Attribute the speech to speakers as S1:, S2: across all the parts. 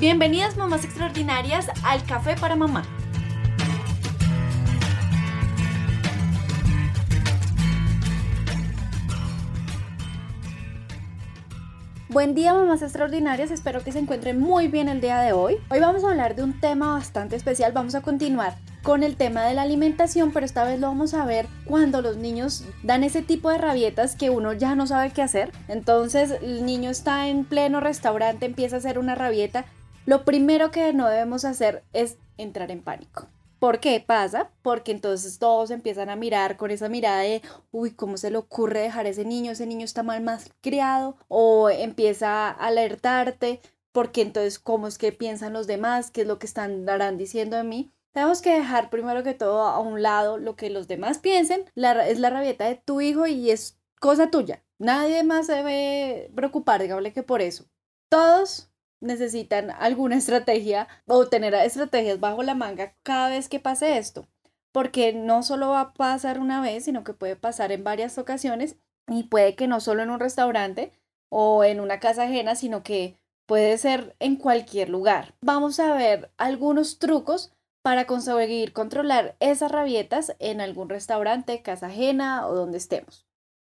S1: Bienvenidas mamás extraordinarias al Café para Mamá. Buen día mamás extraordinarias, espero que se encuentren muy bien el día de hoy. Hoy vamos a hablar de un tema bastante especial, vamos a continuar con el tema de la alimentación, pero esta vez lo vamos a ver cuando los niños dan ese tipo de rabietas que uno ya no sabe qué hacer. Entonces el niño está en pleno restaurante, empieza a hacer una rabieta. Lo primero que no debemos hacer es entrar en pánico. ¿Por qué pasa? Porque entonces todos empiezan a mirar con esa mirada de, uy, ¿cómo se le ocurre dejar a ese niño? Ese niño está mal más criado. O empieza a alertarte, porque entonces, ¿cómo es que piensan los demás? ¿Qué es lo que están darán diciendo de mí? Tenemos que dejar primero que todo a un lado lo que los demás piensen. es la rabieta de tu hijo y es cosa tuya. Nadie más se debe preocupar, digámosle que por eso. Todos necesitan alguna estrategia o tener estrategias bajo la manga cada vez que pase esto. Porque no solo va a pasar una vez, sino que puede pasar en varias ocasiones y puede que no solo en un restaurante o en una casa ajena, sino que puede ser en cualquier lugar. Vamos a ver algunos trucos para conseguir controlar esas rabietas en algún restaurante, casa ajena o donde estemos.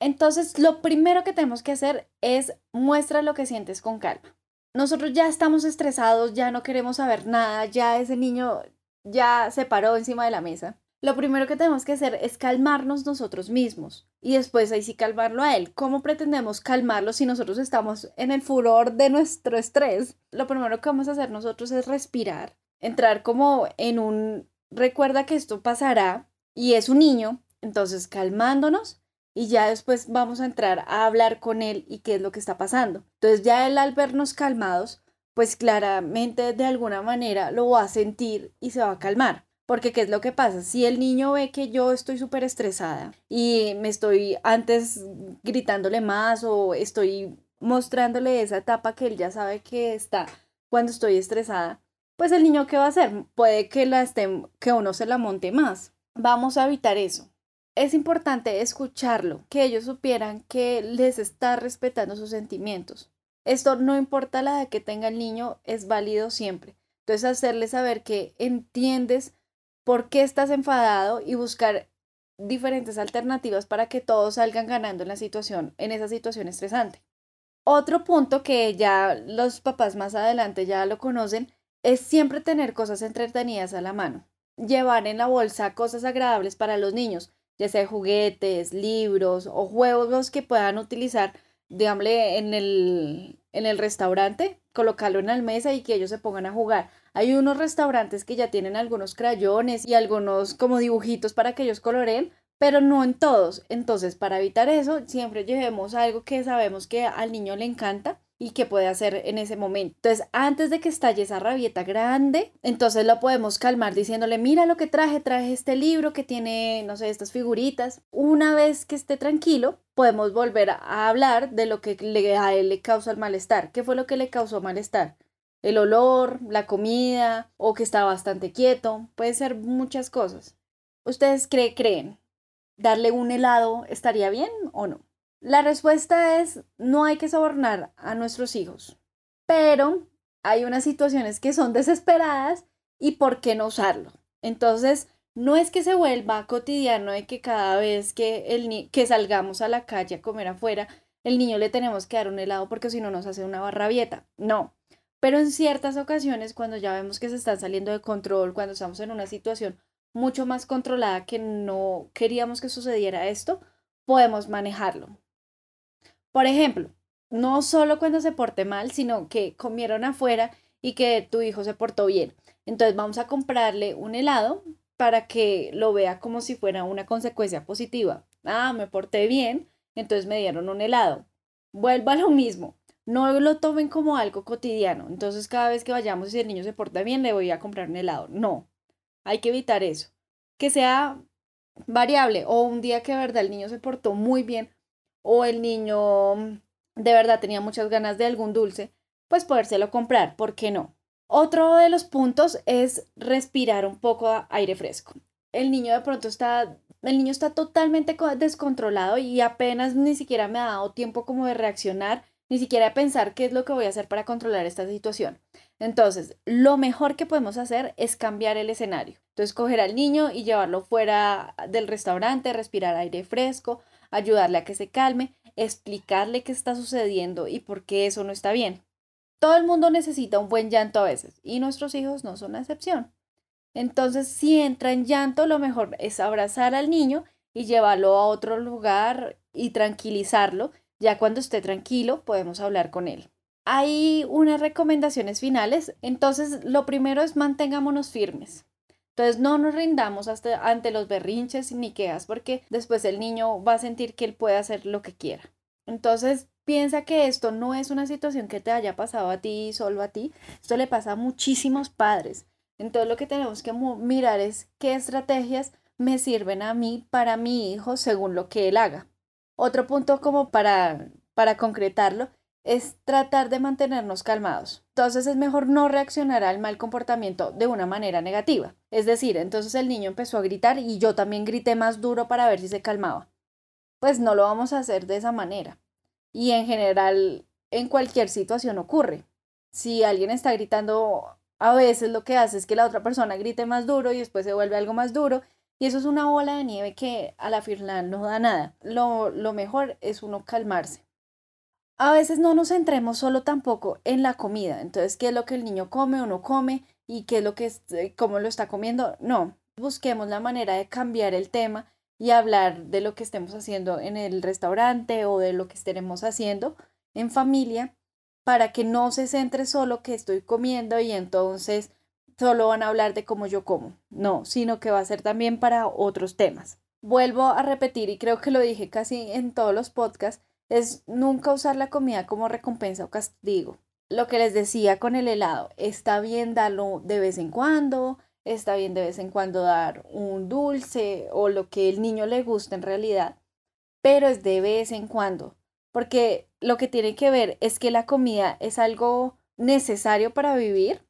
S1: Entonces, lo primero que tenemos que hacer es muestra lo que sientes con calma. Nosotros ya estamos estresados, ya no queremos saber nada, ya ese niño ya se paró encima de la mesa. Lo primero que tenemos que hacer es calmarnos nosotros mismos y después ahí sí calmarlo a él. ¿Cómo pretendemos calmarlo si nosotros estamos en el furor de nuestro estrés? Lo primero que vamos a hacer nosotros es respirar entrar como en un recuerda que esto pasará y es un niño, entonces calmándonos y ya después vamos a entrar a hablar con él y qué es lo que está pasando. Entonces ya él al vernos calmados, pues claramente de alguna manera lo va a sentir y se va a calmar. Porque ¿qué es lo que pasa? Si el niño ve que yo estoy súper estresada y me estoy antes gritándole más o estoy mostrándole esa etapa que él ya sabe que está cuando estoy estresada, pues el niño qué va a hacer? Puede que la que uno se la monte más. Vamos a evitar eso. Es importante escucharlo, que ellos supieran que les está respetando sus sentimientos. Esto no importa la edad que tenga el niño, es válido siempre. Entonces hacerle saber que entiendes por qué estás enfadado y buscar diferentes alternativas para que todos salgan ganando en la situación, en esa situación estresante. Otro punto que ya los papás más adelante ya lo conocen es siempre tener cosas entretenidas a la mano. Llevar en la bolsa cosas agradables para los niños, ya sea juguetes, libros o juegos que puedan utilizar, digámosle, en el, en el restaurante, colocarlo en la mesa y que ellos se pongan a jugar. Hay unos restaurantes que ya tienen algunos crayones y algunos como dibujitos para que ellos coloreen, pero no en todos. Entonces, para evitar eso, siempre llevemos algo que sabemos que al niño le encanta y qué puede hacer en ese momento. Entonces, antes de que estalle esa rabieta grande, entonces lo podemos calmar diciéndole, mira lo que traje, traje este libro que tiene, no sé, estas figuritas. Una vez que esté tranquilo, podemos volver a hablar de lo que le, a él le causa el malestar. ¿Qué fue lo que le causó malestar? El olor, la comida o que está bastante quieto. Puede ser muchas cosas. ¿Ustedes creen? ¿Darle un helado estaría bien o no? La respuesta es no hay que sobornar a nuestros hijos, pero hay unas situaciones que son desesperadas y por qué no usarlo. Entonces, no es que se vuelva cotidiano de que cada vez que, el que salgamos a la calle a comer afuera, el niño le tenemos que dar un helado porque si no nos hace una barrabieta. No. Pero en ciertas ocasiones, cuando ya vemos que se están saliendo de control, cuando estamos en una situación mucho más controlada que no queríamos que sucediera esto, podemos manejarlo. Por ejemplo, no solo cuando se porte mal, sino que comieron afuera y que tu hijo se portó bien. Entonces vamos a comprarle un helado para que lo vea como si fuera una consecuencia positiva. Ah, me porté bien, entonces me dieron un helado. Vuelvo a lo mismo. No lo tomen como algo cotidiano. Entonces cada vez que vayamos y si el niño se porta bien, le voy a comprar un helado. No, hay que evitar eso. Que sea variable o un día que de verdad el niño se portó muy bien, o el niño de verdad tenía muchas ganas de algún dulce, pues podérselo comprar, ¿por qué no? Otro de los puntos es respirar un poco aire fresco. El niño de pronto está, el niño está totalmente descontrolado y apenas ni siquiera me ha dado tiempo como de reaccionar ni siquiera pensar qué es lo que voy a hacer para controlar esta situación. Entonces, lo mejor que podemos hacer es cambiar el escenario. Entonces, coger al niño y llevarlo fuera del restaurante, respirar aire fresco, ayudarle a que se calme, explicarle qué está sucediendo y por qué eso no está bien. Todo el mundo necesita un buen llanto a veces y nuestros hijos no son la excepción. Entonces, si entra en llanto, lo mejor es abrazar al niño y llevarlo a otro lugar y tranquilizarlo. Ya cuando esté tranquilo, podemos hablar con él. Hay unas recomendaciones finales. Entonces, lo primero es mantengámonos firmes. Entonces, no nos rindamos hasta ante los berrinches ni quejas porque después el niño va a sentir que él puede hacer lo que quiera. Entonces, piensa que esto no es una situación que te haya pasado a ti, solo a ti. Esto le pasa a muchísimos padres. Entonces lo que tenemos que mirar es qué estrategias me sirven a mí para mi hijo según lo que él haga. Otro punto como para, para concretarlo es tratar de mantenernos calmados. Entonces es mejor no reaccionar al mal comportamiento de una manera negativa. Es decir, entonces el niño empezó a gritar y yo también grité más duro para ver si se calmaba. Pues no lo vamos a hacer de esa manera. Y en general, en cualquier situación ocurre. Si alguien está gritando a veces lo que hace es que la otra persona grite más duro y después se vuelve algo más duro. Y eso es una bola de nieve que a la final no da nada. Lo, lo mejor es uno calmarse. A veces no nos centremos solo tampoco en la comida. Entonces, ¿qué es lo que el niño come o no come? ¿Y qué es lo que, eh, cómo lo está comiendo? No. Busquemos la manera de cambiar el tema y hablar de lo que estemos haciendo en el restaurante o de lo que estaremos haciendo en familia para que no se centre solo que estoy comiendo y entonces solo van a hablar de cómo yo como. No, sino que va a ser también para otros temas. Vuelvo a repetir y creo que lo dije casi en todos los podcasts, es nunca usar la comida como recompensa o castigo. Lo que les decía con el helado, está bien darlo de vez en cuando, está bien de vez en cuando dar un dulce o lo que el niño le gusta en realidad, pero es de vez en cuando porque lo que tiene que ver es que la comida es algo necesario para vivir,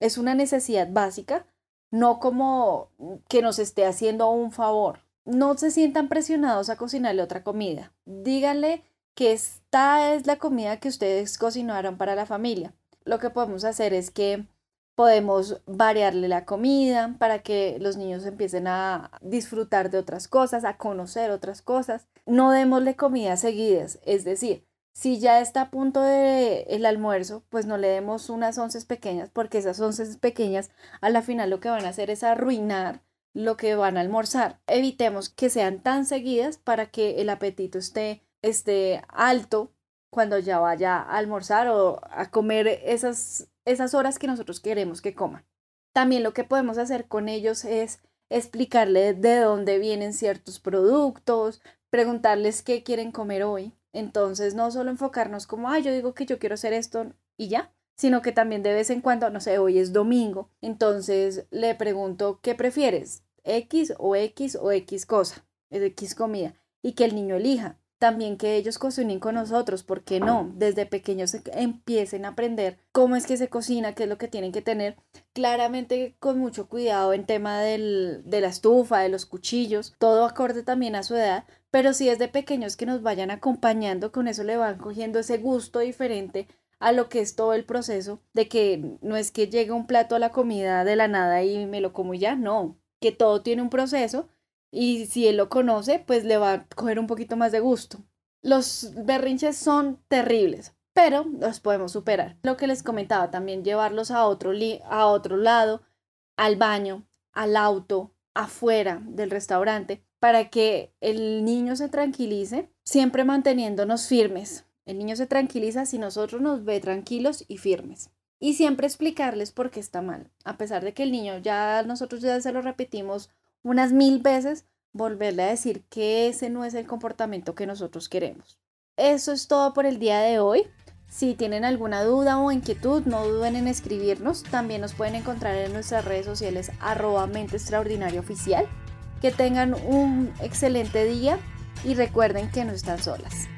S1: es una necesidad básica, no como que nos esté haciendo un favor. No se sientan presionados a cocinarle otra comida. Díganle que esta es la comida que ustedes cocinaron para la familia. Lo que podemos hacer es que podemos variarle la comida para que los niños empiecen a disfrutar de otras cosas, a conocer otras cosas. No démosle comidas seguidas, es decir, si ya está a punto de el almuerzo, pues no le demos unas onces pequeñas, porque esas onces pequeñas a la final lo que van a hacer es arruinar lo que van a almorzar. Evitemos que sean tan seguidas para que el apetito esté, esté alto cuando ya vaya a almorzar o a comer esas esas horas que nosotros queremos que coman. También lo que podemos hacer con ellos es explicarles de dónde vienen ciertos productos, preguntarles qué quieren comer hoy. Entonces, no solo enfocarnos como, ah, yo digo que yo quiero hacer esto y ya, sino que también de vez en cuando, no sé, hoy es domingo, entonces le pregunto, ¿qué prefieres? X o X o X cosa, X comida, y que el niño elija también que ellos cocinen con nosotros, ¿por qué no? Desde pequeños empiecen a aprender cómo es que se cocina, qué es lo que tienen que tener, claramente con mucho cuidado en tema del, de la estufa, de los cuchillos, todo acorde también a su edad, pero si es de pequeños que nos vayan acompañando, con eso le van cogiendo ese gusto diferente a lo que es todo el proceso de que no es que llegue un plato a la comida de la nada y me lo como ya, no, que todo tiene un proceso y si él lo conoce, pues le va a coger un poquito más de gusto. Los berrinches son terribles, pero los podemos superar. Lo que les comentaba, también llevarlos a otro, a otro lado, al baño, al auto, afuera del restaurante, para que el niño se tranquilice, siempre manteniéndonos firmes. El niño se tranquiliza si nosotros nos ve tranquilos y firmes. Y siempre explicarles por qué está mal. A pesar de que el niño ya nosotros ya se lo repetimos unas mil veces, volverle a decir que ese no es el comportamiento que nosotros queremos. Eso es todo por el día de hoy. Si tienen alguna duda o inquietud, no duden en escribirnos. También nos pueden encontrar en nuestras redes sociales arroba mente extraordinaria oficial. Que tengan un excelente día y recuerden que no están solas.